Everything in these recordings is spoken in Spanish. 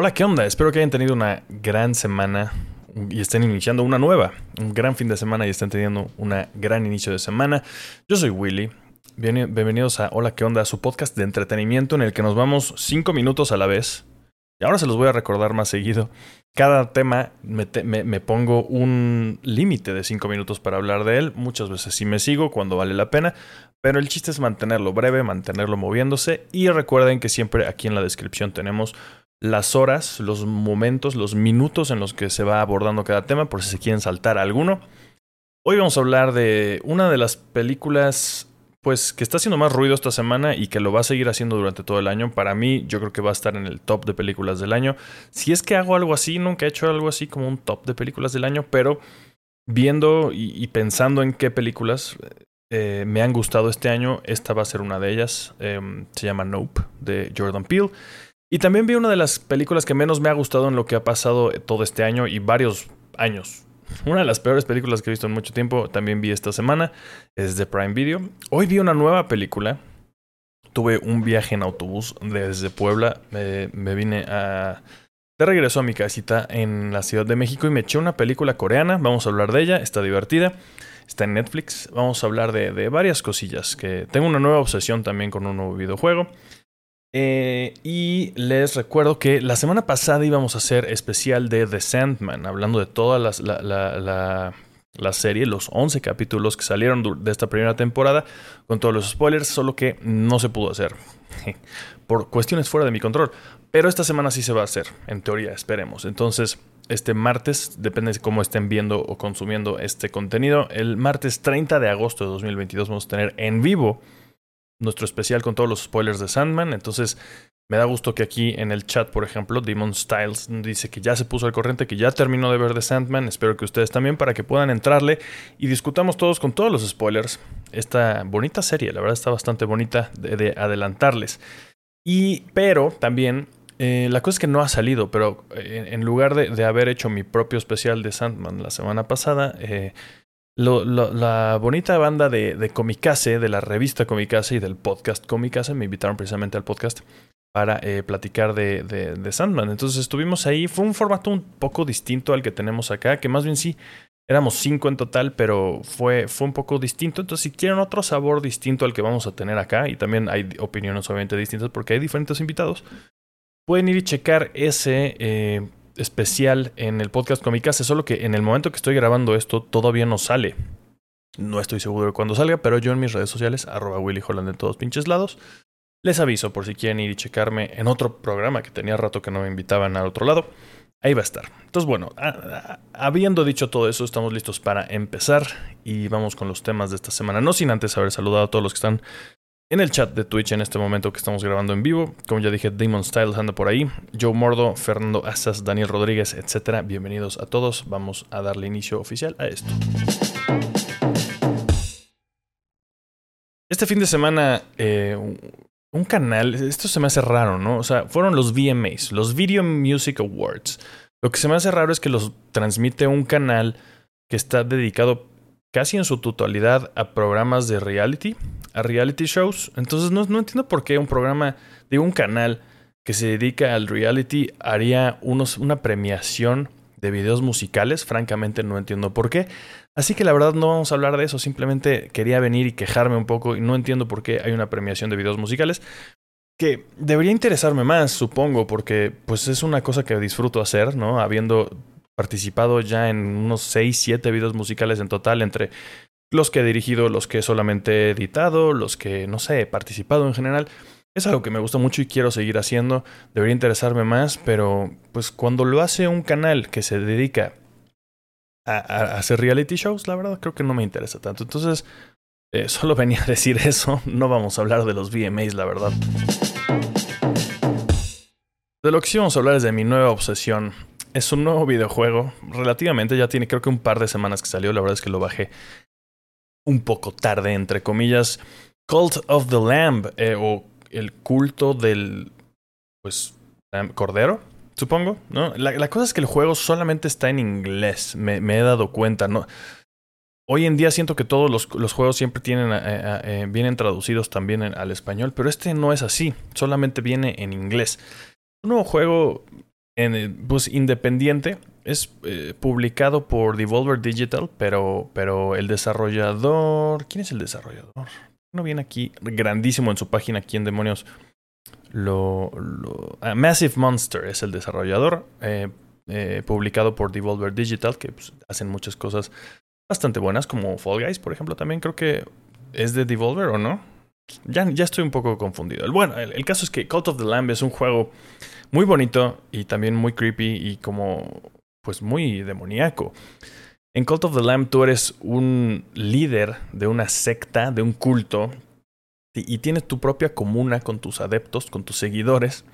Hola, ¿qué onda? Espero que hayan tenido una gran semana y estén iniciando una nueva, un gran fin de semana y estén teniendo un gran inicio de semana. Yo soy Willy. bienvenidos a Hola, ¿qué onda? Su podcast de entretenimiento en el que nos vamos cinco minutos a la vez. Y ahora se los voy a recordar más seguido. Cada tema me, me pongo un límite de cinco minutos para hablar de él. Muchas veces sí me sigo cuando vale la pena. Pero el chiste es mantenerlo breve, mantenerlo moviéndose. Y recuerden que siempre aquí en la descripción tenemos las horas, los momentos, los minutos en los que se va abordando cada tema, por si se quieren saltar alguno. Hoy vamos a hablar de una de las películas pues que está haciendo más ruido esta semana y que lo va a seguir haciendo durante todo el año. Para mí, yo creo que va a estar en el top de películas del año. Si es que hago algo así, nunca he hecho algo así como un top de películas del año, pero viendo y, pensando en qué películas eh, me han gustado este año, esta va a ser una de ellas. Em, se llama Nope, de Jordan Peele. Y también vi una de las películas que menos me ha gustado en lo que ha pasado todo este año y varios años. Una de las peores películas que he visto en mucho tiempo, también vi esta semana, es de Prime Video. Hoy vi una nueva película. Tuve un viaje en autobús desde Puebla. me vine a... De regreso a mi casita en la Ciudad de México y me eché una película coreana. Vamos a hablar de ella, está divertida. Está en Netflix. Vamos a hablar de, de varias cosillas. Que tengo una nueva obsesión también con un nuevo videojuego. Eh, y les recuerdo que la semana pasada íbamos a hacer especial de The Sandman, hablando de toda la, la, serie, los 11 capítulos que salieron de esta primera temporada, con todos los spoilers, solo que no se pudo hacer, por cuestiones fuera de mi control. Pero esta semana sí se va a hacer, en teoría, esperemos. Entonces, este martes, depende de cómo estén viendo o consumiendo este contenido, el martes 30 de agosto de 2022 vamos a tener en vivo nuestro especial con todos los spoilers de Sandman. Entonces, me da gusto que aquí en el chat, por ejemplo, Demon Styles dice que ya se puso al corriente, que ya terminó de ver de Sandman. Espero que ustedes también, para que puedan entrarle y discutamos todos con todos los spoilers. Esta bonita serie, la verdad está bastante bonita de, adelantarles. Y, pero también, eh, la cosa es que no ha salido, pero eh, en lugar de, de, haber hecho mi propio especial de Sandman la semana pasada, eh, la bonita banda de, de Comicase, de la revista Comicase y del podcast Comicase, me invitaron precisamente al podcast para eh, platicar de, de, Sandman. Entonces estuvimos ahí, fue un formato un poco distinto al que tenemos acá, que más bien sí, éramos cinco en total, pero fue, fue un poco distinto. Entonces si quieren otro sabor distinto al que vamos a tener acá, y también hay opiniones obviamente distintas porque hay diferentes invitados, pueden ir y checar ese... Eh, especial en el podcast Comicase, solo que en el momento que estoy grabando esto todavía no sale. No estoy seguro de cuándo salga, pero yo en mis redes sociales, arroba Willy Holland en todos pinches lados, les aviso por si quieren ir y checarme en otro programa que tenía rato que no me invitaban al otro lado. Ahí va a estar. Entonces, bueno, habiendo dicho todo eso, estamos listos para empezar y vamos con los temas de esta semana. No sin antes haber saludado a todos los que están en el chat de Twitch en este momento que estamos grabando en vivo. Como ya dije, Demon Styles anda por ahí. Joe Mordo, Fernando Asas, Daniel Rodríguez, etc. Bienvenidos a todos. Vamos a darle inicio oficial a esto. Este fin de semana, eh, un canal, esto se me hace raro, ¿no? O sea, fueron los VMAs, los Video Music Awards. Lo que se me hace raro es que los transmite un canal que está dedicado casi en su totalidad a programas de reality, a reality shows. Entonces no, no entiendo por qué un programa, de un canal que se dedica al reality haría unos, una premiación de videos musicales. Francamente no entiendo por qué. Así que la verdad no vamos a hablar de eso. Simplemente quería venir y quejarme un poco y no entiendo por qué hay una premiación de videos musicales. Que debería interesarme más, supongo, porque pues es una cosa que disfruto hacer, ¿no? Habiendo participado ya en unos 6, 7 videos musicales en total, entre los que he dirigido, los que solamente he editado, los que, no sé, he participado en general. Es algo que me gusta mucho y quiero seguir haciendo. Debería interesarme más, pero pues cuando lo hace un canal que se dedica a, hacer reality shows, la verdad creo que no me interesa tanto. Entonces, eh, solo venía a decir eso. No vamos a hablar de los VMAs, la verdad. De lo que sí vamos a hablar es de mi nueva obsesión es un nuevo videojuego. Relativamente ya tiene creo que un par de semanas que salió. La verdad es que lo bajé un poco tarde, entre comillas. Cult of the Lamb eh, o el culto del pues cordero, supongo. ¿no? La, cosa es que el juego solamente está en inglés. Me, he dado cuenta. ¿no? Hoy en día siento que todos los, juegos siempre tienen, eh, eh, vienen traducidos también al español, pero este no es así. Solamente viene en inglés. Un nuevo juego en, pues independiente. Es eh, publicado por Devolver Digital, pero, pero el desarrollador. ¿Quién es el desarrollador? No viene aquí, grandísimo en su página, ¿quién demonios? Lo, ah, Massive Monster es el desarrollador, eh, eh, publicado por Devolver Digital, que pues, hacen muchas cosas bastante buenas, como Fall Guys, por ejemplo, también creo que es de Devolver o no. Ya, ya estoy un poco confundido. Bueno, el, caso es que Cult of the Lamb es un juego muy bonito y también muy creepy y como pues muy demoníaco. En Cult of the Lamb tú eres un líder de una secta, de un culto, y tienes tu propia comuna con tus adeptos, con tus seguidores.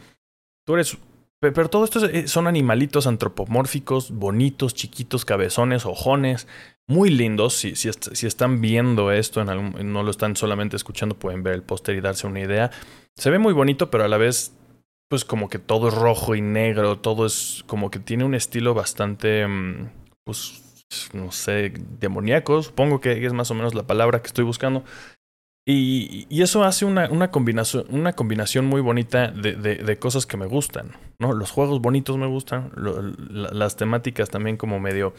Tú eres... Pero todo esto eh, son animalitos antropomórficos, bonitos, chiquitos, cabezones, ojones, muy lindos. Si, si, están viendo esto, en no lo están solamente escuchando, pueden ver el póster y darse una idea. Se ve muy bonito, pero a la vez pues como que todo es rojo y negro, todo es como que tiene un estilo bastante, mm, pues, no sé, demoníaco, supongo que es más o menos la palabra que estoy buscando. Y, eso hace una, una, combinación, una combinación muy bonita de, de, cosas que me gustan, ¿no? Los juegos bonitos me gustan, las temáticas también como medio,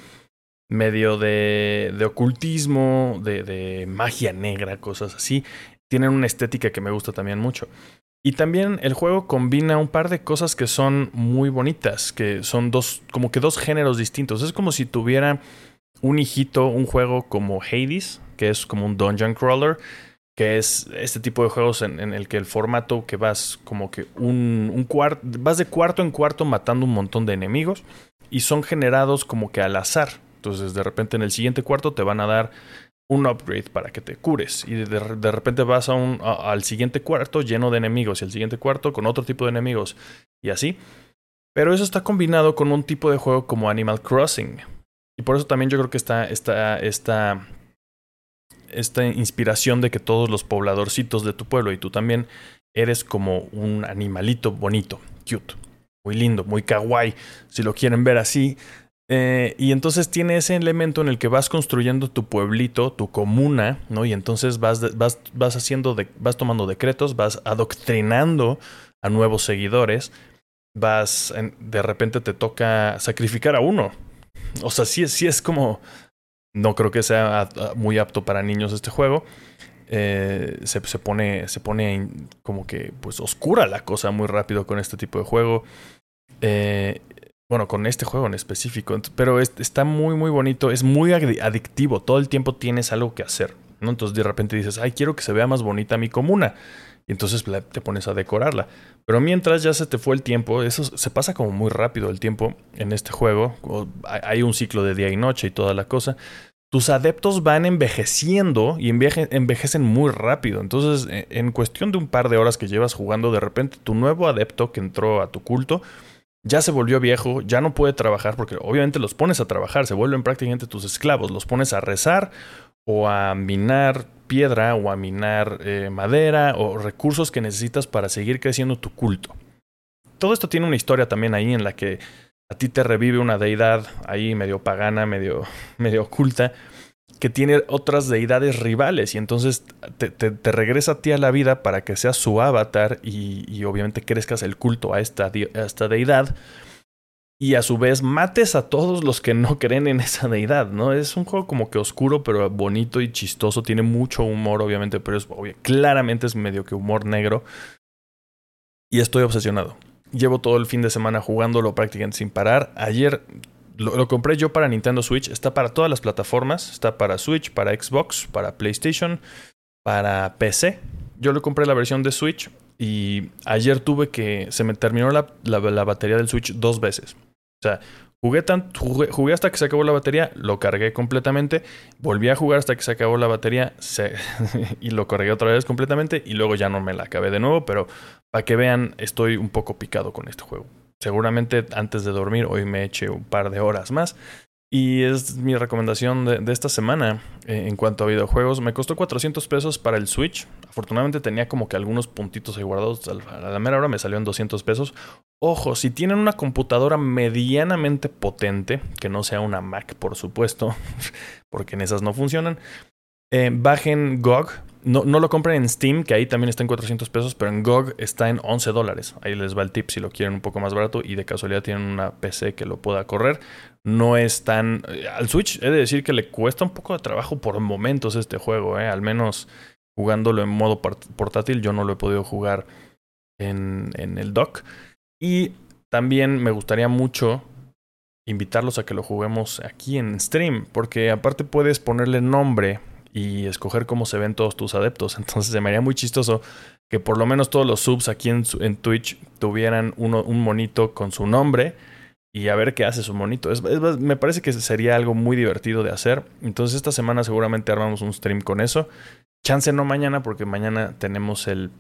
medio de, de ocultismo, de magia negra, cosas así. Tienen una estética que me gusta también mucho. Y también el juego combina un par de cosas que son muy bonitas, que son dos, como que dos géneros distintos. Es como si tuviera un hijito, un juego como Hades, que es como un dungeon crawler, que es este tipo de juegos en, el que el formato que vas como que un, cuarto, vas de cuarto en cuarto matando un montón de enemigos y son generados como que al azar. Entonces de repente en el siguiente cuarto te van a dar un upgrade para que te cures. Y de, repente vas a un, al siguiente cuarto lleno de enemigos y al siguiente cuarto con otro tipo de enemigos. Y así. Pero eso está combinado con un tipo de juego como Animal Crossing. Y por eso también yo creo que está esta, esta inspiración de que todos los pobladorcitos de tu pueblo y tú también eres como un animalito bonito, cute, muy lindo, muy kawaii, si lo quieren ver así. Eh, y entonces tiene ese elemento en el que vas construyendo tu pueblito, tu comuna, ¿no? Y entonces vas, vas, vas haciendo, vas tomando decretos, vas adoctrinando a nuevos seguidores, vas, de repente te toca sacrificar a uno. O sea, sí, sí es como, no creo que sea muy apto para niños este juego. Eh, se, se, pone, se pone como que, pues, oscura la cosa muy rápido con este tipo de juego. Eh, bueno, con este juego en específico. Pero está muy, muy bonito. Es muy adictivo. Todo el tiempo tienes algo que hacer. ¿no? Entonces de repente dices, ay, quiero que se vea más bonita mi comuna. Y entonces te pones a decorarla. Pero mientras ya se te fue el tiempo, eso se pasa como muy rápido el tiempo en este juego. Hay un ciclo de día y noche y toda la cosa. Tus adeptos van envejeciendo y envejecen muy rápido. Entonces, e, en cuestión de un par de horas que llevas jugando, de repente tu nuevo adepto que entró a tu culto ya se volvió viejo, ya no puede trabajar, porque obviamente los pones a trabajar, se vuelven prácticamente tus esclavos, los pones a rezar o a minar piedra o a minar eh, madera o recursos que necesitas para seguir creciendo tu culto. Todo esto tiene una historia también ahí en la que a ti te revive una deidad ahí medio pagana, medio, medio oculta, que tiene otras deidades rivales y entonces te, regresa a ti a la vida para que seas su avatar y, obviamente crezcas el culto a esta, a esta, deidad y a su vez mates a todos los que no creen en esa deidad, ¿no? Es un juego como que oscuro pero bonito y chistoso, tiene mucho humor obviamente, pero es claramente es medio que humor negro y estoy obsesionado. Llevo todo el fin de semana jugándolo prácticamente sin parar. Ayer lo, compré yo para Nintendo Switch. Está para todas las plataformas. Está para Switch, para Xbox, para PlayStation, para PC. Yo le compré la versión de Switch y ayer tuve que... Se me terminó la, la, batería del Switch dos veces. O sea, jugué, jugué, hasta que se acabó la batería, lo cargué completamente, volví a jugar hasta que se acabó la batería y lo cargué otra vez completamente y luego ya no me la acabé de nuevo, pero para que vean, estoy un poco picado con este juego seguramente antes de dormir hoy me eche un par de horas más. Y es mi recomendación de, esta semana eh, en cuanto a videojuegos. Me costó 400 pesos para el Switch. Afortunadamente tenía como que algunos puntitos ahí guardados. A la mera hora me salió en 200 pesos. Ojo, si tienen una computadora medianamente potente, que no sea una Mac por supuesto, porque en esas no funcionan, Eh, bajen GOG. No, no, lo compren en Steam, que ahí también está en 400 pesos, pero en GOG está en 11 dólares. Ahí les va el tip si lo quieren un poco más barato y de casualidad tienen una PC que lo pueda correr. No es tan... Eh, al Switch he de decir que le cuesta un poco de trabajo por momentos este juego, ¿eh? al menos jugándolo en modo portátil. Yo no lo he podido jugar en, en el dock. Y también me gustaría mucho invitarlos a que lo juguemos aquí en stream, porque aparte puedes ponerle nombre y escoger cómo se ven todos tus adeptos. Entonces se me haría muy chistoso que por lo menos todos los subs aquí en, Twitch tuvieran uno, un monito con su nombre y a ver qué hace su monito. me parece que sería algo muy divertido de hacer. Entonces esta semana seguramente armamos un stream con eso. Chance no mañana porque mañana tenemos el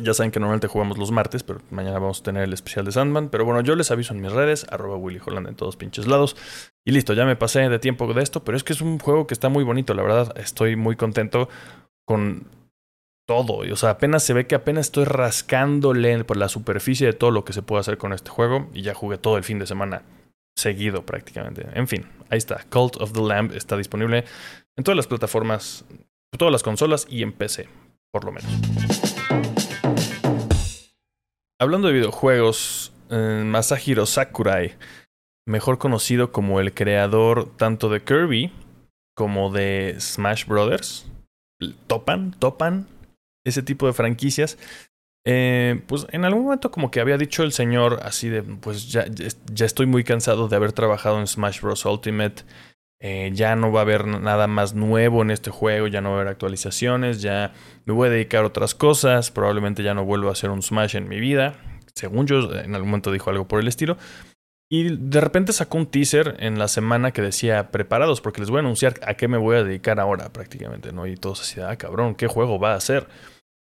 ya saben que normalmente jugamos los martes, pero mañana vamos a tener el especial de Sandman. Pero bueno, yo les aviso en mis redes, arroba Willy Holland en todos pinches lados. Y listo, ya me pasé de tiempo de esto, pero es que es un juego que está muy bonito, la verdad. Estoy muy contento con todo. O sea, apenas se ve que apenas estoy rascándole por la superficie de todo lo que se puede hacer con este juego. Y ya jugué todo el fin de semana seguido prácticamente. En fin, ahí está. Cult of the Lamb está disponible en todas las plataformas, todas las consolas y en PC, por lo menos. Hablando de videojuegos, eh, Masahiro Sakurai, mejor conocido como el creador tanto de Kirby como de Smash Brothers, topan, topan ese tipo de franquicias. Eh, pues en algún momento como que había dicho el señor así de, pues ya, ya estoy muy cansado de haber trabajado en Smash Bros. Ultimate, eh, ya no va a haber nada más nuevo en este juego, ya no va a haber actualizaciones, ya me voy a dedicar a otras cosas, probablemente ya no vuelvo a hacer un Smash en mi vida, según yo en algún momento dijo algo por el estilo. Y de repente sacó un teaser en la semana que decía preparados porque les voy a anunciar a qué me voy a dedicar ahora prácticamente, ¿no? Y todos así, ah, cabrón, ¿qué juego va a hacer?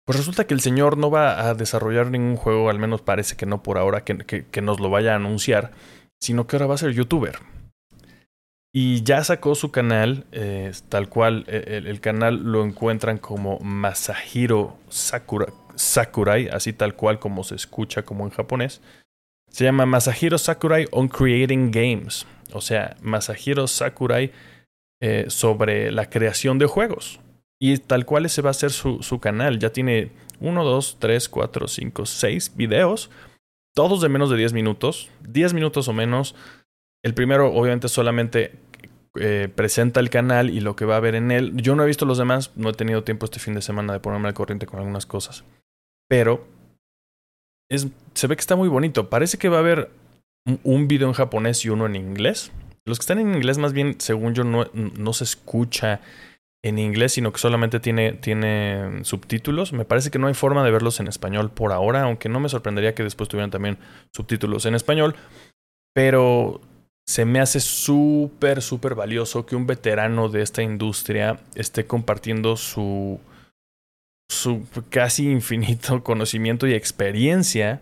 Pues resulta que el señor no va a desarrollar ningún juego, al menos parece que no por ahora, que, que nos lo vaya a anunciar, sino que ahora va a ser youtuber. Y ya sacó su canal, eh, tal cual, eh, el, canal lo encuentran como Masahiro Sakurai, así tal cual como se escucha como en japonés. Se llama Masahiro Sakurai on Creating Games, o sea, Masahiro Sakurai eh, sobre la creación de juegos. Y tal cual ese va a ser su, su canal. Ya tiene 1, 2, 3, 4, 5, 6 videos, todos de menos de 10 minutos, 10 minutos o menos el primero, obviamente, solamente eh, presenta el canal y lo que va a ver en él. Yo no he visto los demás, no he tenido tiempo este fin de semana de ponerme al corriente con algunas cosas. Pero se ve que está muy bonito. Parece que va a haber un video en japonés y uno en inglés. Los que están en inglés, más bien, según yo, no, se escucha en inglés, sino que solamente tiene subtítulos. Me parece que no hay forma de verlos en español por ahora, aunque no me sorprendería que después tuvieran también subtítulos en español. Pero se me hace súper, súper valioso que un veterano de esta industria esté compartiendo su, su casi infinito conocimiento y experiencia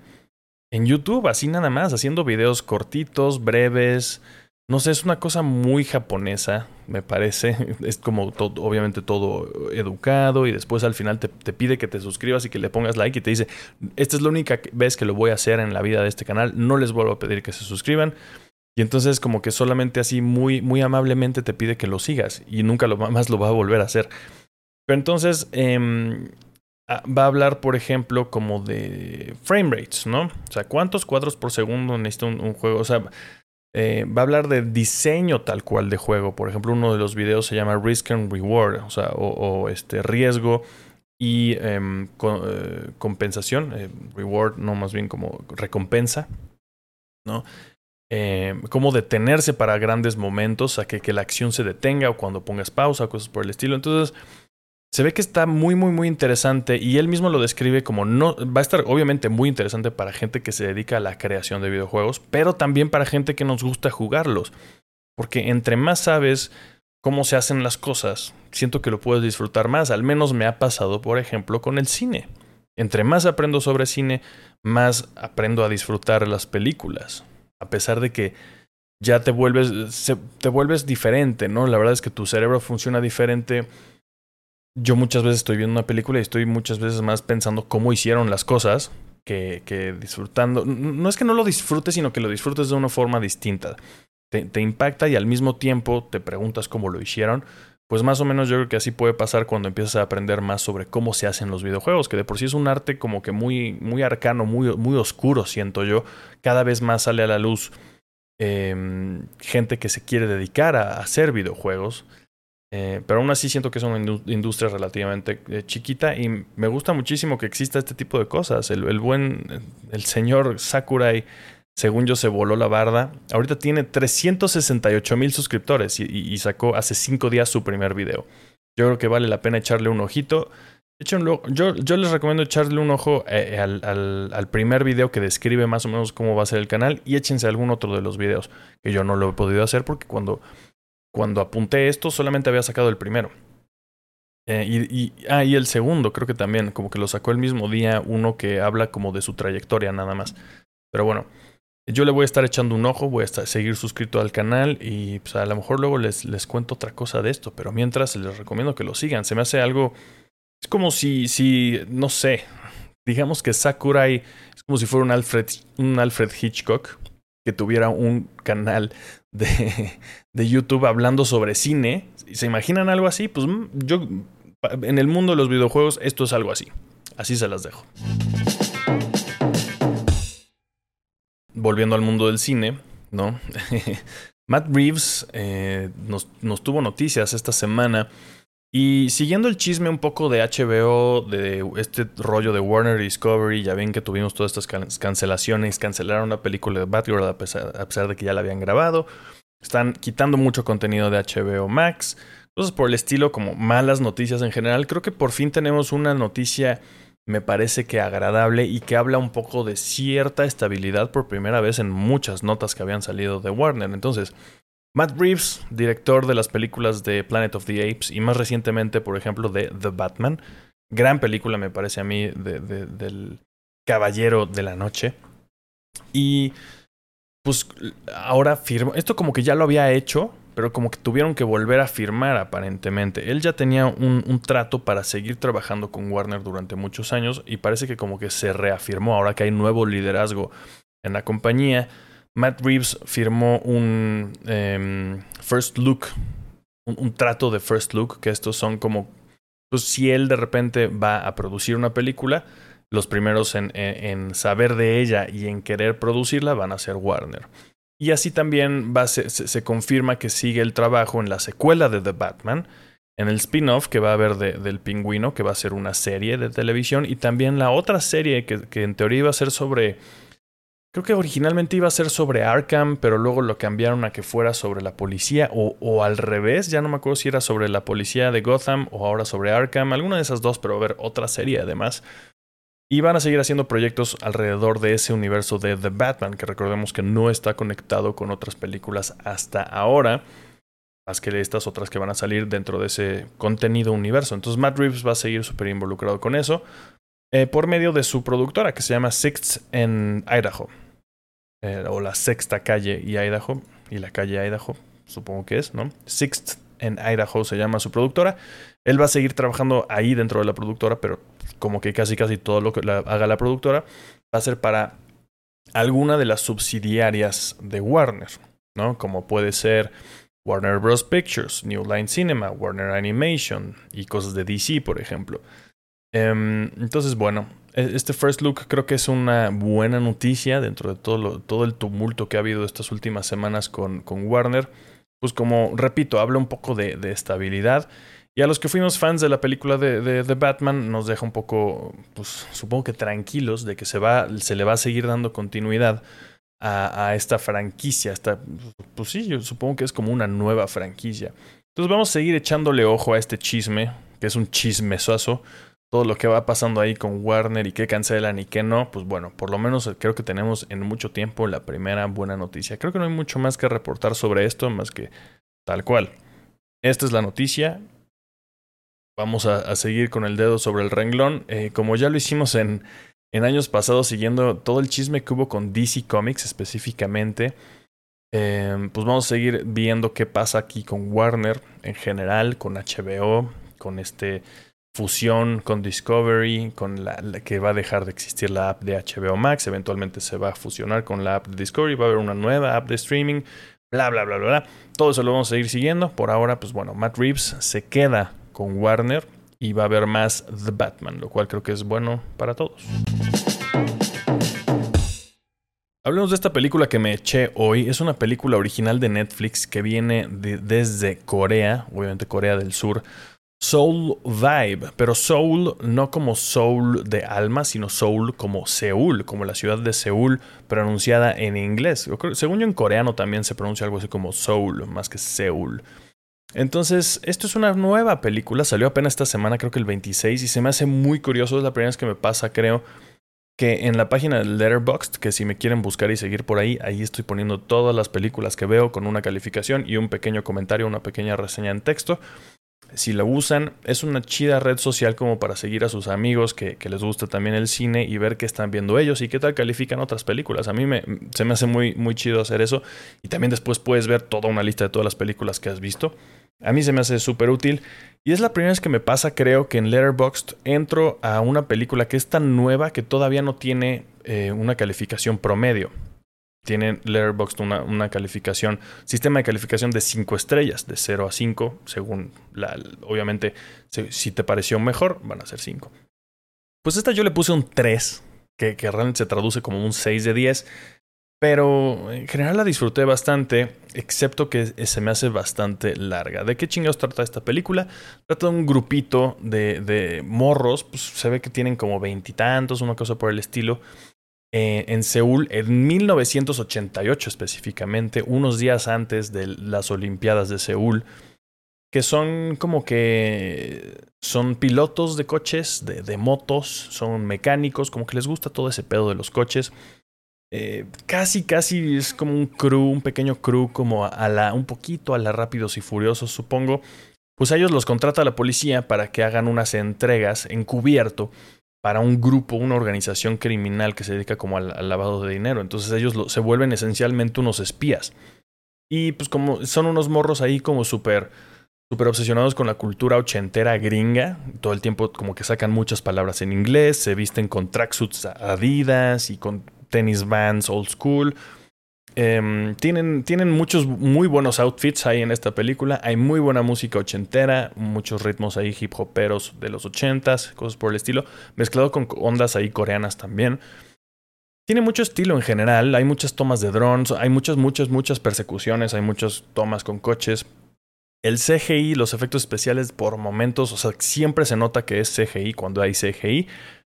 en YouTube, así nada más, haciendo videos cortitos, breves. No sé, es una cosa muy japonesa, me parece. Es como todo, obviamente todo educado y después al final te, te, pide que te suscribas y que le pongas like y te dice, esta es la única vez que lo voy a hacer en la vida de este canal, no les vuelvo a pedir que se suscriban. Y entonces como que solamente así muy, muy amablemente te pide que lo sigas y nunca más lo va a volver a hacer. Pero entonces em, va a hablar, por ejemplo, como de frame rates, ¿no? O sea, ¿cuántos cuadros por segundo necesita un, juego? O sea, eh, va a hablar de diseño tal cual de juego. Por ejemplo, uno de los videos se llama Risk and Reward, o sea, o, este riesgo y em, eh, compensación, eh, reward, no más bien como recompensa, ¿no? Eh, cómo detenerse para grandes momentos, a que, que, la acción se detenga o cuando pongas pausa, cosas por el estilo. Entonces, se ve que está muy, muy, muy interesante y él mismo lo describe como no, va a estar obviamente muy interesante para gente que se dedica a la creación de videojuegos, pero también para gente que nos gusta jugarlos. Porque entre más sabes cómo se hacen las cosas, siento que lo puedes disfrutar más. Al menos me ha pasado, por ejemplo, con el cine. Entre más aprendo sobre cine, más aprendo a disfrutar las películas a pesar de que ya te vuelves, te vuelves diferente, ¿no? La verdad es que tu cerebro funciona diferente. Yo muchas veces estoy viendo una película y estoy muchas veces más pensando cómo hicieron las cosas que, disfrutando. No es que no lo disfrutes, sino que lo disfrutes de una forma distinta. Te impacta y al mismo tiempo te preguntas cómo lo hicieron. Pues más o menos yo creo que así puede pasar cuando empiezas a aprender más sobre cómo se hacen los videojuegos, que de por sí es un arte como que muy, muy arcano, muy, muy oscuro, siento yo. Cada vez más sale a la luz em, gente que se quiere dedicar a hacer videojuegos. Eh, pero aún así siento que es una industria relativamente eh, chiquita y me gusta muchísimo que exista este tipo de cosas. El, el buen, el señor Sakurai según yo se voló la barda. Ahorita tiene 368 mil suscriptores y, sacó hace 5 días su primer video. Yo creo que vale la pena echarle un ojito. Yo, les recomiendo echarle un ojo eh, al, al, primer video que describe más o menos cómo va a ser el canal y échense algún otro de los videos que yo no lo he podido hacer porque cuando, cuando apunté esto solamente había sacado el primero. Eh, y, y, ah, y el segundo creo que también, como que lo sacó el mismo día, uno que habla como de su trayectoria nada más. Pero bueno, yo le voy a estar echando un ojo, voy a estar, seguir suscrito al canal y pues, a lo mejor luego les, les cuento otra cosa de esto, pero mientras les recomiendo que lo sigan. Se me hace algo... Es como si, si no sé, digamos que Sakurai es como si fuera un Alfred, un Alfred Hitchcock que tuviera un canal de, de YouTube hablando sobre cine. ¿Se imaginan algo así? Pues mm, yo, en el mundo de los videojuegos, esto es algo así. Así se las dejo. Volviendo al mundo del cine, ¿no? Matt Reeves eh, nos, nos, tuvo noticias esta semana y siguiendo el chisme un poco de HBO, de este rollo de Warner Discovery, ya ven que tuvimos todas estas cancelaciones, cancelaron la película de Batgirl a pesar, a pesar de que ya la habían grabado, están quitando mucho contenido de HBO Max, cosas por el estilo como malas noticias en general. Creo que por fin tenemos una noticia me parece que agradable y que habla un poco de cierta estabilidad por primera vez en muchas notas que habían salido de Warner. Entonces, Matt Reeves, director de las películas de Planet of the Apes y más recientemente, por ejemplo, de The Batman, gran película me parece a mí del Caballero de la Noche. Y pues ahora firma, esto como que ya lo había hecho, pero como que tuvieron que volver a firmar aparentemente. Él ya tenía un, trato para seguir trabajando con Warner durante muchos años y parece que como que se reafirmó ahora que hay nuevo liderazgo en la compañía. Matt Reeves firmó un em, First Look, un, trato de First Look, que estos son como, pues si él de repente va a producir una película, los primeros en saber de ella y en querer producirla van a ser Warner. Y así también se, confirma que sigue el trabajo en la secuela de The Batman, en el spin-off que va a haber del pingüino, que va a ser una serie de televisión, y también la otra serie que, que en teoría iba a ser sobre... Creo que originalmente iba a ser sobre Arkham, pero luego lo cambiaron a que fuera sobre la policía, o, o al revés, ya no me acuerdo si era sobre la policía de Gotham o ahora sobre Arkham, alguna de esas dos, pero va a haber otra serie además. Y van a seguir haciendo proyectos alrededor de ese universo de The Batman, que recordemos que no está conectado con otras películas hasta ahora, más que estas otras que van a salir dentro de ese contenido universo. Entonces Matt Reeves va a seguir súper involucrado con eso, eh, por medio de su productora, que se llama Sixth en Idaho, eh, o la Sexta Calle y Idaho, y la calle Idaho, supongo que es, ¿no? Sixth en Idaho se llama su productora. Él va a seguir trabajando ahí dentro de la productora, pero como que casi casi todo lo que haga la productora va a ser para alguna de las subsidiarias de Warner, ¿no? Como puede ser Warner Bros. Pictures, New Line Cinema, Warner Animation y cosas de DC, por ejemplo. Em, entonces, bueno, e, este first look creo que es una buena noticia dentro de todo, todo el tumulto que ha habido estas últimas semanas con, con Warner. Pues como repito, habla un poco de, de estabilidad y a los que fuimos fans de la película de, de, Batman nos deja un poco, pues supongo que tranquilos de que se, va, se le va a seguir dando continuidad a, esta franquicia. Esta, pues sí, yo supongo que es como una nueva franquicia. Entonces vamos a seguir echándole ojo a este chisme, que es un chismesazo. Todo lo que va pasando ahí con Warner y qué cancelan y qué no, pues bueno, por lo menos creo que tenemos en mucho tiempo la primera buena noticia. Creo que no hay mucho más que reportar sobre esto, más que tal cual. Esta es la noticia vamos a, seguir con el dedo sobre el renglón. Eh, como ya lo hicimos en, años pasados, siguiendo todo el chisme que hubo con DC Comics específicamente, em, pues vamos a seguir viendo qué pasa aquí con Warner en general, con HBO, con este fusión con Discovery, con la, que va a dejar de existir la app de HBO Max, eventualmente se va a fusionar con la app de Discovery, va a haber una nueva app de streaming, bla, bla, bla, bla. Todo eso lo vamos a seguir siguiendo. Por ahora, pues bueno, Matt Reeves se queda con Warner y va a haber más The Batman, lo cual creo que es bueno para todos. Hablemos de esta película que me eché hoy. Es una película original de Netflix que viene desde Corea, obviamente Corea del Sur. Soul Vibe, pero Soul no como Soul de alma, sino Soul como Seúl, como la ciudad de Seúl pronunciada en inglés. según yo en coreano también se pronuncia algo así como Soul, más que Seúl. Entonces, esto es una nueva película, salió apenas esta semana, creo que el 26, y se me hace muy curioso, es la primera vez que me pasa, creo, que en la página de Letterboxd, que si me quieren buscar y seguir por ahí, ahí estoy poniendo todas las películas que veo con una calificación y un pequeño comentario, una pequeña reseña en texto. Si la usan, es una chida red social como para seguir a sus amigos que, les gusta también el cine y ver qué están viendo ellos y qué tal califican otras películas. A mí me, se me hace muy, muy chido hacer eso y también después puedes ver toda una lista de todas las películas que has visto. A mí se me hace súper útil. Y es la primera vez que me pasa, creo, que en Letterboxd entro a una película que es tan nueva que todavía no tiene eh, una calificación promedio. Tiene Letterboxd una, calificación, sistema de calificación de 5 estrellas, de 0 a 5, según la. Obviamente, si te pareció mejor, van a ser 5. Pues esta yo le puse un 3, que, que realmente se traduce como un 6 de 10. Pero en general la disfruté bastante, excepto que se me hace bastante larga. ¿De qué chingados trata esta película? Trata de un grupito de, de morros, pues se ve que tienen como veintitantos, una cosa por el estilo, eh, en Seúl en 1988 específicamente, unos días antes de las Olimpiadas de Seúl, que son como que son pilotos de coches, de, de motos, son mecánicos, como que les gusta todo ese pedo de los coches eh, casi, casi es como un crew, un pequeño crew, como a la, un poquito a la Rápidos y Furiosos, supongo. Pues ellos los contrata la policía para que hagan unas entregas encubierto para un grupo, una organización criminal que se dedica como al, lavado de dinero. Entonces ellos se vuelven esencialmente unos espías. Y pues como son unos morros ahí como súper súper obsesionados con la cultura ochentera gringa. Todo el tiempo como que sacan muchas palabras en inglés, se visten con tracksuits adidas y con tenis vans old school. Em, tienen, tienen muchos muy buenos outfits ahí en esta película. Hay muy buena música ochentera, muchos ritmos ahí hip hoperos de los ochentas, cosas por el estilo, mezclado con ondas ahí coreanas también. Tiene mucho estilo en general, hay muchas tomas de drones, hay muchas, muchas, muchas persecuciones, hay muchas tomas con coches. El CGI, los efectos especiales por momentos, o sea, siempre se nota que es CGI cuando hay CGI,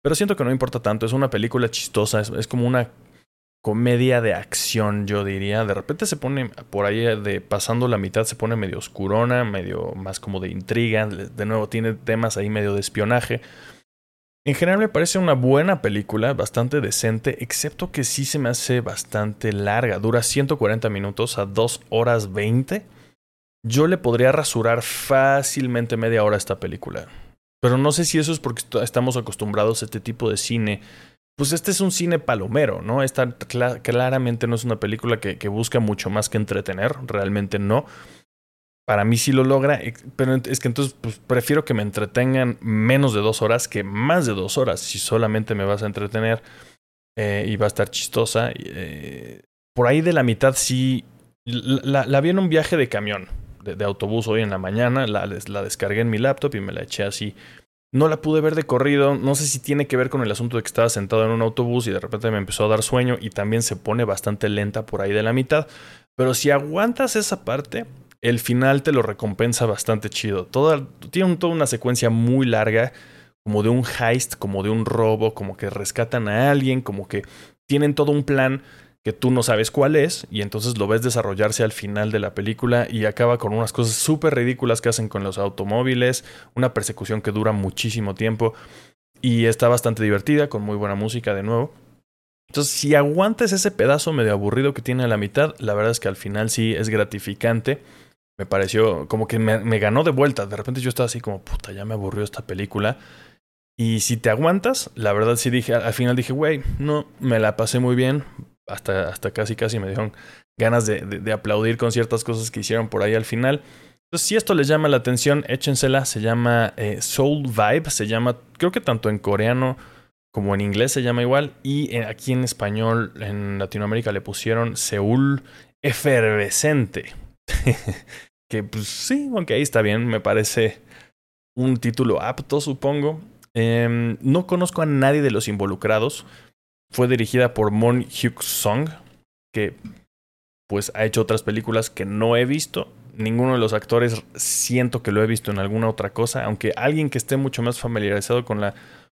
pero siento que no importa tanto, es una película chistosa, es, como una comedia de acción, yo diría. De repente se pone por ahí pasando la mitad, se pone medio oscurona, medio más como de intriga. De nuevo, tiene temas ahí medio de espionaje. En general me parece una buena película, bastante decente, excepto que sí se me hace bastante larga. Dura 140 minutos a 2 horas 20. Yo le podría rasurar fácilmente media hora a esta película. Pero no sé si eso es porque estamos acostumbrados a este tipo de cine. Pues este es un cine palomero, ¿no? Esta claramente no es una película que, busca mucho más que entretener, realmente no. Para mí sí lo logra, pero es que entonces pues, prefiero que me entretengan menos de dos horas que más de dos horas. Si solamente me vas a entretener eh, y va a estar chistosa. Eh, por ahí de la mitad sí. la vi en un viaje de camión de, autobús hoy en la mañana, la, la descargué en mi laptop y me la eché así. No la pude ver de corrido, no sé si tiene que ver con el asunto de que estaba sentado en un autobús y de repente me empezó a dar sueño y también se pone bastante lenta por ahí de la mitad. Pero si aguantas esa parte, el final te lo recompensa bastante chido. Toda, tiene toda una secuencia muy larga, como de un heist, como de un robo, como que rescatan a alguien, como que tienen todo un plan que tú no sabes cuál es y entonces lo ves desarrollarse al final de la película y acaba con unas cosas súper ridículas que hacen con los automóviles, una persecución que dura muchísimo tiempo y está bastante divertida, con muy buena música de nuevo. Entonces, si aguantes ese pedazo medio aburrido que tiene a la mitad, la verdad es que al final sí es gratificante. Me pareció como que me, me ganó de vuelta. De repente yo estaba así como, puta, ya me aburrió esta película. Y si te aguantas, la verdad sí dije, al final dije, güey, no, me la pasé muy bien, hasta, hasta casi casi me dieron ganas de, de, aplaudir con ciertas cosas que hicieron por ahí al final. Entonces, si esto les llama la atención, échensela. Se llama eh, Soul Vibe. Se llama, creo que tanto en coreano como en inglés se llama igual. Y aquí en español, en Latinoamérica, le pusieron Seúl efervescente. que pues sí, aunque ahí está bien, me parece un título apto, supongo. Em, no conozco a nadie de los involucrados. Fue dirigida por Mon Hyuk Song, que pues ha hecho otras películas que no he visto. Ninguno de los actores siento que lo he visto en alguna otra cosa, aunque alguien que esté mucho más familiarizado con la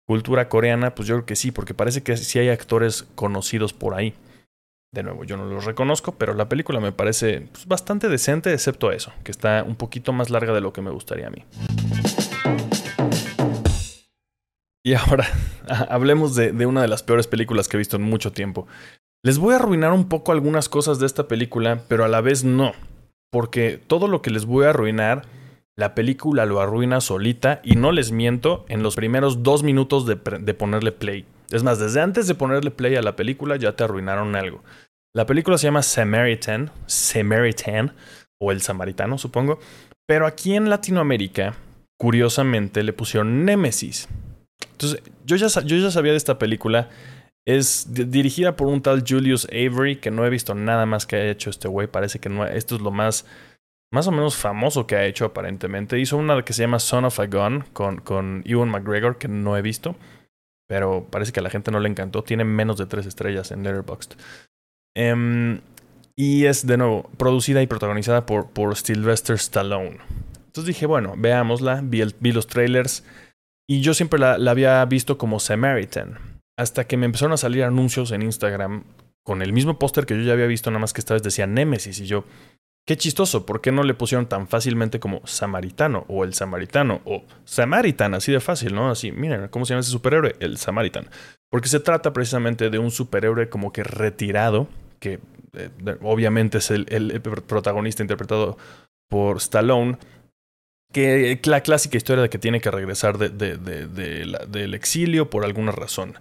cultura coreana, pues yo creo que sí, porque parece que sí hay actores conocidos por ahí. De nuevo, yo no los reconozco, pero la película me parece pues, bastante decente, excepto eso, que está un poquito más larga de lo que me gustaría a mí. Y ahora, hablemos de, de, una de las peores películas que he visto en mucho tiempo. Les voy a arruinar un poco algunas cosas de esta película, pero a la vez no, porque todo lo que les voy a arruinar la película lo arruina solita y no les miento en los primeros dos minutos de, ponerle play. Es más, desde antes de ponerle play a la película ya te arruinaron algo. La película se llama Samaritan, Samaritan, o El Samaritano, supongo. Pero aquí en Latinoamérica, curiosamente, le pusieron Nemesis. Entonces, yo ya, sabía de esta película. Es dirigida por un tal Julius Avery, que no he visto nada más que haya hecho este güey. Parece que no, esto es lo más más o menos famoso que ha hecho aparentemente. Hizo una que se llama Son of a Gun con, con Ewan McGregor, que no he visto, pero parece que a la gente no le encantó. Tiene menos de tres estrellas en Letterboxd. Em, y es, de nuevo, producida y protagonizada por, por Sylvester Stallone. Entonces dije, bueno, veámosla, vi los trailers y yo siempre la, había visto como Samaritan. Hasta que me empezaron a salir anuncios en Instagram con el mismo póster que yo ya había visto, nada más que esta vez decía Nemesis. Y yo, Qué chistoso, ¿por qué no le pusieron tan fácilmente como Samaritano o el Samaritano o Samaritan? Así de fácil, ¿no? Así, miren, ¿cómo se llama ese superhéroe? El Samaritan. Porque se trata precisamente de un superhéroe como que retirado, que eh, obviamente es el, protagonista interpretado por Stallone, que la clásica historia de que tiene que regresar de, del exilio por alguna razón.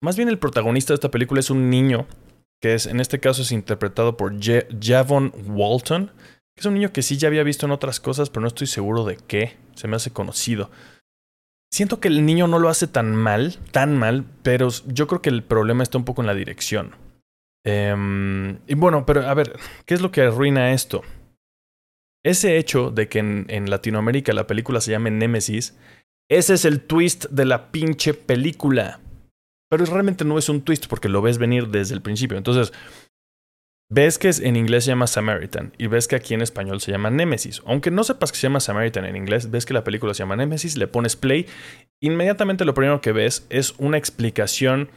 Más bien el protagonista de esta película es un niño que es, en este caso es interpretado por Javon Walton, que es un niño que sí ya había visto en otras cosas, pero no estoy seguro de qué, se me hace conocido. Siento que el niño no lo hace tan mal, tan mal, pero yo creo que el problema está un poco en la dirección. Em, y bueno, pero a ver, ¿qué es lo que arruina esto? Ese hecho de que en, Latinoamérica la película se llame Nemesis, ese es el twist de la pinche película. Pero realmente no es un twist porque lo ves venir desde el principio. Entonces, ves que en inglés se llama Samaritan y ves que aquí en español se llama Nemesis. Aunque no sepas que se llama Samaritan en inglés, ves que la película se llama Nemesis, le pones play. Inmediatamente lo primero que ves es una explicación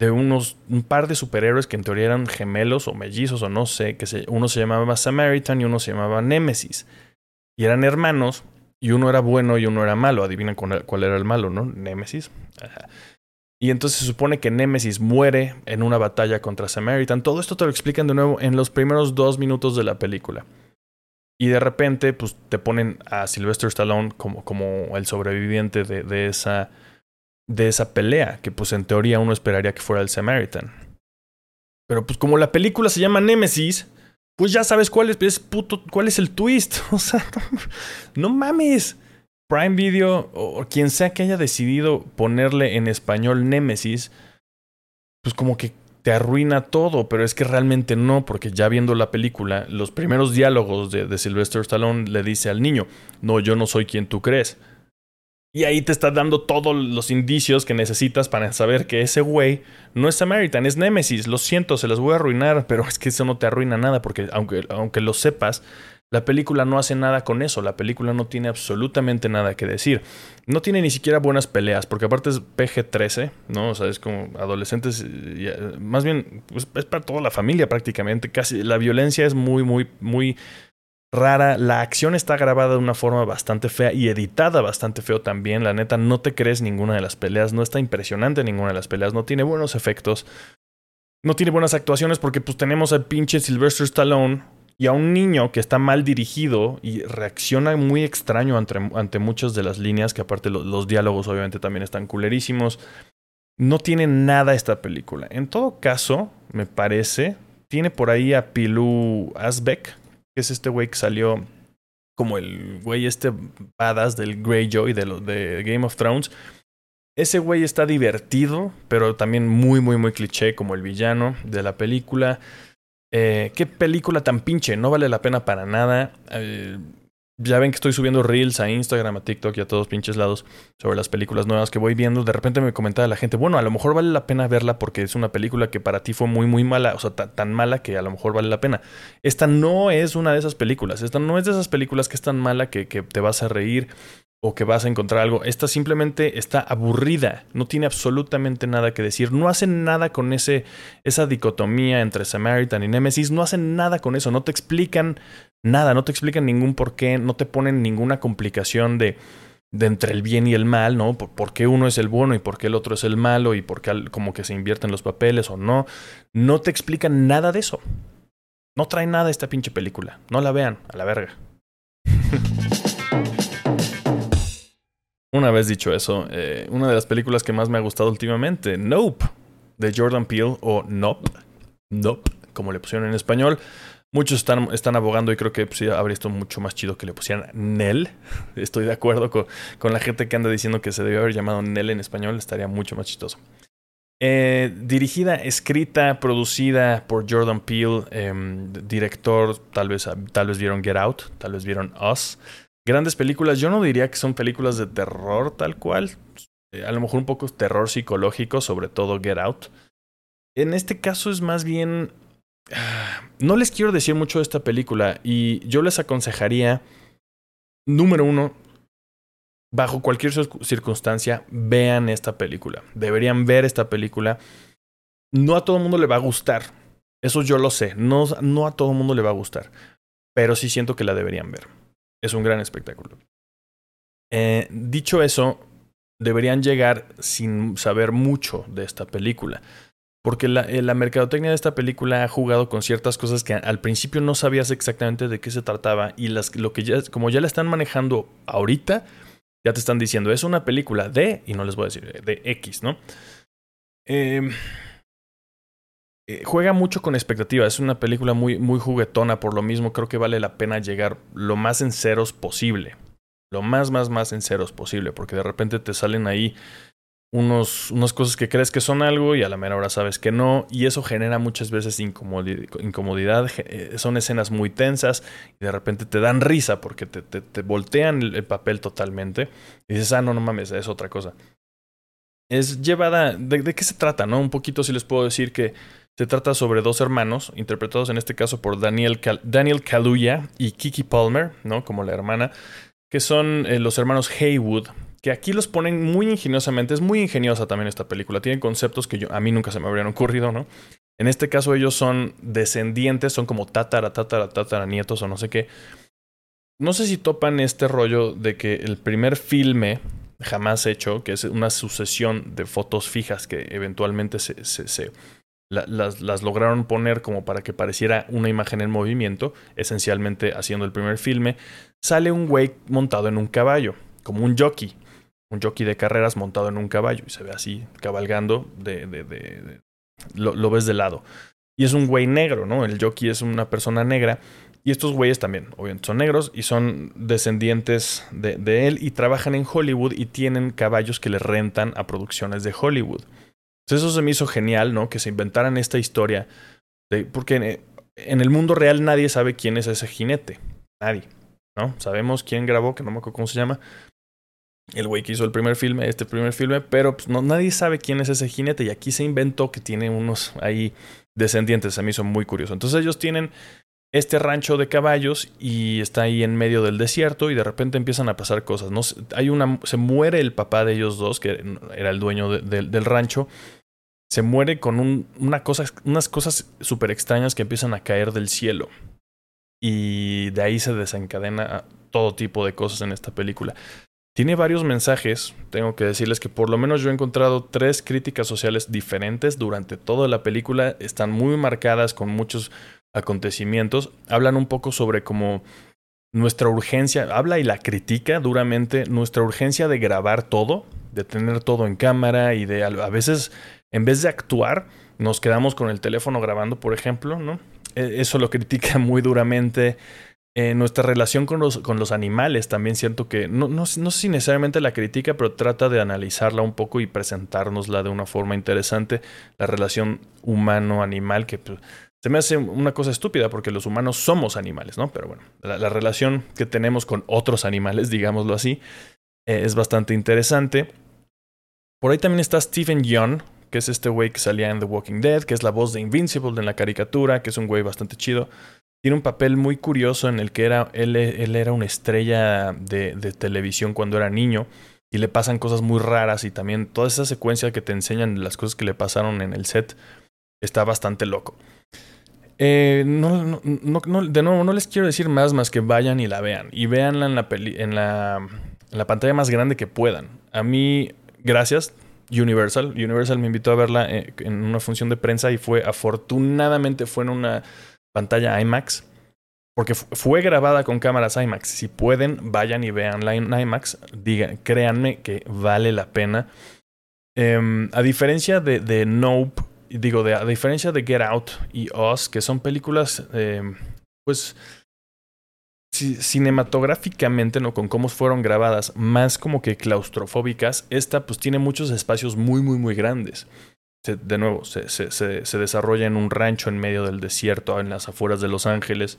de unos un par de superhéroes que en teoría eran gemelos o mellizos o no sé, que uno se llamaba Samaritan y uno se llamaba Nemesis. Y eran hermanos y uno era bueno y uno era malo. Adivinan cuál era el malo, ¿no? Nemesis. Y entonces se supone que Nemesis muere en una batalla contra Samaritan. Todo esto te lo explican de nuevo en los primeros dos minutos de la película. Y de repente, pues te ponen a Sylvester Stallone como, como el sobreviviente de, de, esa, de esa pelea, que pues en teoría uno esperaría que fuera el Samaritan. Pero pues como la película se llama Nemesis, pues ya sabes cuál es, puto, cuál es el twist. O sea, no mames. Prime Video o quien sea que haya decidido ponerle en español Nemesis, pues como que te arruina todo, pero es que realmente no, porque ya viendo la película, los primeros diálogos de, de Sylvester Stallone le dice al niño, no, yo no soy quien tú crees. Y ahí te está dando todos los indicios que necesitas para saber que ese güey no es Samaritan, es Nemesis. Lo siento, se las voy a arruinar, pero es que eso no te arruina nada, porque aunque, aunque lo sepas, la película no hace nada con eso, la película no tiene absolutamente nada que decir. No tiene ni siquiera buenas peleas, porque aparte es PG-13, ¿no? O sea, es como adolescentes, más bien pues, es para toda la familia prácticamente, casi la violencia es muy, muy, muy rara, la acción está grabada de una forma bastante fea y editada bastante feo también, la neta no te crees ninguna de las peleas, no está impresionante ninguna de las peleas, no tiene buenos efectos. No tiene buenas actuaciones porque pues tenemos al pinche Sylvester Stallone y a un niño que está mal dirigido y reacciona muy extraño ante, ante muchas de las líneas, que aparte los diálogos obviamente también están culerísimos. No tiene nada esta película. En todo caso, me parece, tiene por ahí a Pilú Asbeck, que es este güey que salió como el güey este badass del Greyjoy de, de Game of Thrones. Ese güey está divertido, pero también muy, muy, muy cliché como el villano de la película. Eh, qué película tan pinche, no vale la pena para nada. Eh, ya ven que estoy subiendo reels a Instagram, a TikTok y a todos pinches lados sobre las películas nuevas que voy viendo. De repente me comentaba la gente, bueno, a lo mejor vale la pena verla porque es una película que para ti fue muy, muy mala, o sea, tan mala que a lo mejor vale la pena. Esta no es una de esas películas. Esta no es de esas películas que es tan mala que, te vas a reír o que vas a encontrar algo. Esta simplemente está aburrida, no tiene absolutamente nada que decir, no hacen nada con ese, esa dicotomía entre Samaritan y Nemesis, no hacen nada con eso, no te explican nada, no te explican ningún por qué, no te ponen ninguna complicación de, de entre el bien y el mal, ¿no? Por, qué uno es el bueno y por qué el otro es el malo y por qué como que se invierten los papeles o no. No te explican nada de eso. No trae nada esta pinche película. No la vean, a la verga. Una vez dicho eso, eh, una de las películas que más me ha gustado últimamente, Nope, de Jordan Peele, o Nope, Nope, como le pusieron en español. Muchos están, están abogando y creo que pues, habría estado mucho más chido que le pusieran Nell. Estoy de acuerdo con, la gente que anda diciendo que se debió haber llamado Nell en español, estaría mucho más chistoso. Eh, dirigida, escrita, producida por Jordan Peele, em, director, tal vez, tal vez vieron Get Out, tal vez vieron Us grandes películas. Yo no diría que son películas de terror tal cual. Eh, a lo mejor un poco terror psicológico, sobre todo Get Out. En este caso es más bien... No les quiero decir mucho de esta película y yo les aconsejaría, número uno, bajo cualquier circunstancia, vean esta película. Deberían ver esta película. No a todo el mundo le va a gustar. Eso yo lo sé. No, no a todo el mundo le va a gustar. Pero sí siento que la deberían ver es un gran espectáculo. Eh, dicho eso, deberían llegar sin saber mucho de esta película. Porque la, eh, la, mercadotecnia de esta película ha jugado con ciertas cosas que al principio no sabías exactamente de qué se trataba. Y las, lo que ya, como ya la están manejando ahorita, ya te están diciendo, es una película de, y no les voy a decir, de X, ¿no? Eh, eh, juega mucho con expectativa. Es una película muy, muy juguetona. Por lo mismo, creo que vale la pena llegar lo más en ceros posible. Lo más, más, más en ceros posible. Porque de repente te salen ahí unos, unas cosas que crees que son algo y a la mera hora sabes que no. Y eso genera muchas veces incomodidad. Eh, son escenas muy tensas y de repente te dan risa porque te, te, voltean el, papel totalmente. Y dices, ah, no, no mames, es otra cosa. Es llevada. ¿De, qué se trata? ¿No? Un poquito si les puedo decir que se trata sobre dos hermanos, interpretados en este caso por Daniel, Daniel Kaluuya y Kiki Palmer, ¿no? Como la hermana, que son eh, los hermanos Haywood, que aquí los ponen muy ingeniosamente. Es muy ingeniosa también esta película. Tienen conceptos que yo, a mí nunca se me habrían ocurrido, ¿no? En este caso ellos son descendientes, son como tatara, tatara, tatara, nietos o no sé qué. No sé si topan este rollo de que el primer filme jamás hecho, que es una sucesión de fotos fijas que eventualmente se, se, se las, las, lograron poner como para que pareciera una imagen en movimiento, esencialmente haciendo el primer filme, sale un güey montado en un caballo, como un jockey, un jockey de carreras montado en un caballo, y se ve así, cabalgando, de, de, lo, ves de lado. Y es un güey negro, ¿no? El jockey es una persona negra. Y estos güeyes también, obviamente, son negros y son descendientes de, él y trabajan en Hollywood y tienen caballos que le rentan a producciones de Hollywood eso se me hizo genial, ¿no? Que se inventaran esta historia. Porque en, el mundo real nadie sabe quién es ese jinete. Nadie, ¿no? Sabemos quién grabó, que no me acuerdo cómo se llama. El güey que hizo el primer filme, este primer filme, pero pues, no, nadie sabe quién es ese jinete. Y aquí se inventó que tiene unos ahí descendientes. Se me hizo muy curioso. Entonces ellos tienen este rancho de caballos y está ahí en medio del desierto y de repente empiezan a pasar cosas. ¿no? Hay una, se muere el papá de ellos dos, que era el dueño del rancho, se muere con un, una unas cosas súper extrañas que empiezan a caer del cielo. Y de ahí se desencadena todo tipo de cosas en esta película. Tiene varios mensajes, tengo que decirles que por lo menos yo he encontrado tres críticas sociales diferentes durante toda la película, están muy marcadas con muchos acontecimientos, hablan un poco sobre cómo nuestra urgencia, habla y la critica duramente, nuestra urgencia de grabar todo, de tener todo en cámara y de a veces en vez de actuar, nos quedamos con el teléfono grabando, por ejemplo, ¿no? E, eso lo critica muy duramente. Eh, nuestra relación con los, con los animales también siento que, no, no, no, sé si necesariamente la critica, pero trata de analizarla un poco y presentárnosla de una forma interesante. La relación humano-animal, que pues, Se me hace una cosa estúpida porque los humanos somos animales, ¿no? Pero bueno, la, relación que tenemos con otros animales, digámoslo así, eh, es bastante interesante. Por ahí también está Stephen Young, que es este güey que salía en The Walking Dead, que es la voz de Invincible en la caricatura, que es un güey bastante chido. Tiene un papel muy curioso en el que era, él, él era una estrella de, de, televisión cuando era niño y le pasan cosas muy raras y también toda esa secuencia que te enseñan las cosas que le pasaron en el set está bastante loco. Eh, no, no, no, de nuevo, no les quiero decir más más que vayan y la vean. Y véanla en la, en la, en la pantalla más grande que puedan. A mí, gracias, Universal. Universal me invitó a verla eh, en una función de prensa y fue, afortunadamente, fue en una pantalla IMAX. Porque fue grabada con cámaras IMAX. Si pueden, vayan y veanla en IMAX. Digan, créanme que vale la pena. Em, a diferencia de, Nope, digo, de, a diferencia de Get Out y Us, que son películas, eh, pues, cinematográficamente, ¿no? Con cómo fueron grabadas, más como que claustrofóbicas, esta pues tiene muchos espacios muy, muy, muy grandes. De nuevo, se, se, se, desarrolla en un rancho en medio del desierto, en las afueras de Los Ángeles.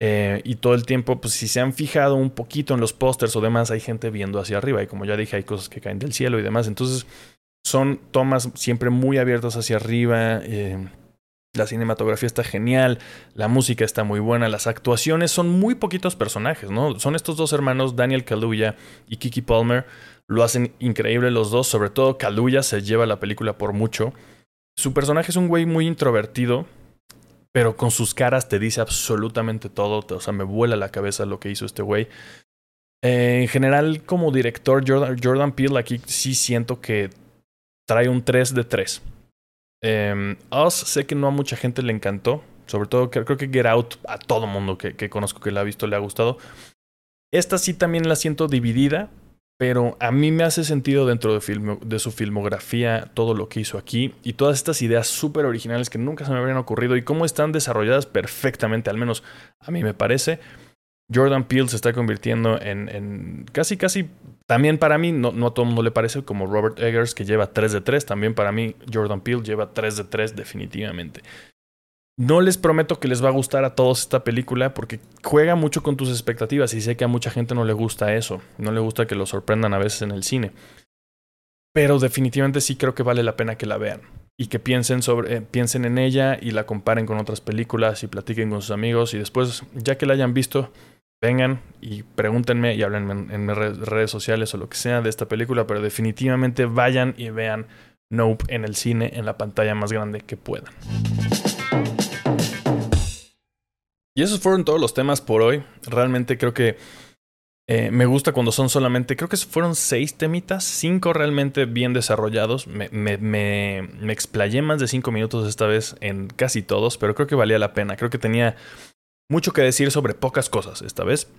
Eh, y todo el tiempo, pues si se han fijado un poquito en los pósters o demás, hay gente viendo hacia arriba. Y como ya dije, hay cosas que caen del cielo y demás. Entonces, son tomas siempre muy abiertas hacia arriba. Eh, la cinematografía está genial, la música está muy buena, las actuaciones son muy poquitos personajes, ¿no? Son estos dos hermanos, Daniel Kaluuya y Kiki Palmer, lo hacen increíble los dos, sobre todo Kaluuya se lleva la película por mucho. Su personaje es un güey muy introvertido, pero con sus caras te dice absolutamente todo, o sea, me vuela la cabeza lo que hizo este güey. Eh, en general, como director, Jordan, Jordan Peele aquí sí siento que trae un 3 de 3. Eh, Us sé que no a mucha gente le encantó. Sobre todo creo que Get Out a todo mundo que, que conozco que la ha visto le ha gustado. Esta sí también la siento dividida, pero a mí me hace sentido dentro de, su filmografía todo lo que hizo aquí y todas estas ideas súper originales que nunca se me habrían ocurrido y cómo están desarrolladas perfectamente, al menos a mí me parece. Jordan Peele se está convirtiendo en, en casi, casi también para mí, no, no, a todo el mundo le parece, como Robert Eggers, que lleva 3 de 3. También para mí, Jordan Peele lleva 3 de 3 definitivamente. No les prometo que les va a gustar a todos esta película porque juega mucho con tus expectativas y sé que a mucha gente no le gusta eso. No le gusta que lo sorprendan a veces en el cine. Pero definitivamente sí creo que vale la pena que la vean y que piensen, sobre, eh, piensen en ella y la comparen con otras películas y platiquen con sus amigos y después, ya que la hayan visto, vengan y pregúntenme y hablen en, mis redes sociales o lo que sea de esta película, pero definitivamente vayan y vean Nope en el cine en la pantalla más grande que puedan. Y esos fueron todos los temas por hoy. Realmente creo que eh, me gusta cuando son solamente, creo que fueron seis temitas, cinco realmente bien desarrollados. Me, me, explayé más de cinco minutos esta vez en casi todos, pero creo que valía la pena. Creo que tenía mucho que decir sobre pocas cosas esta vez.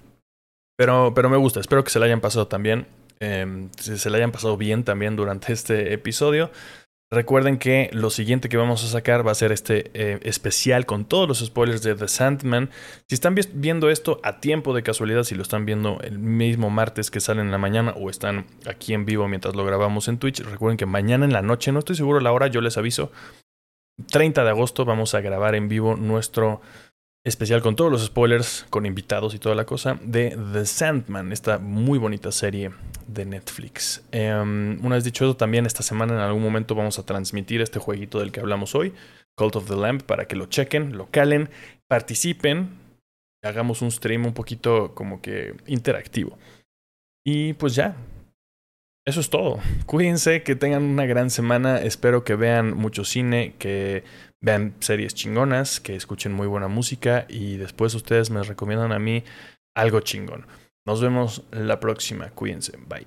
Pero, pero me gusta, espero que se la hayan pasado también. Eh, se la hayan pasado bien también durante este episodio. Recuerden que lo siguiente que vamos a sacar va a ser este eh, especial con todos los spoilers de The Sandman. Si están viendo esto a tiempo de casualidad, si lo están viendo el mismo martes que sale en la mañana o están aquí en vivo mientras lo grabamos en Twitch, recuerden que mañana en la noche, no estoy seguro la hora, yo les aviso, 30 de agosto vamos a grabar en vivo nuestro especial con todos los spoilers, con invitados y toda la cosa, de The Sandman, esta muy bonita serie de Netflix. Em, una vez dicho eso, también esta semana en algún momento vamos a transmitir este jueguito del que hablamos hoy, Cult of the Lamp, para que lo chequen, lo calen, participen, hagamos un stream un poquito como que interactivo. Y pues ya, eso es todo. Cuídense, que tengan una gran semana. Espero que vean mucho cine, que vean series chingonas, que escuchen muy buena música y después ustedes me recomiendan a mí algo chingón. Nos vemos la próxima. Cuídense. Bye.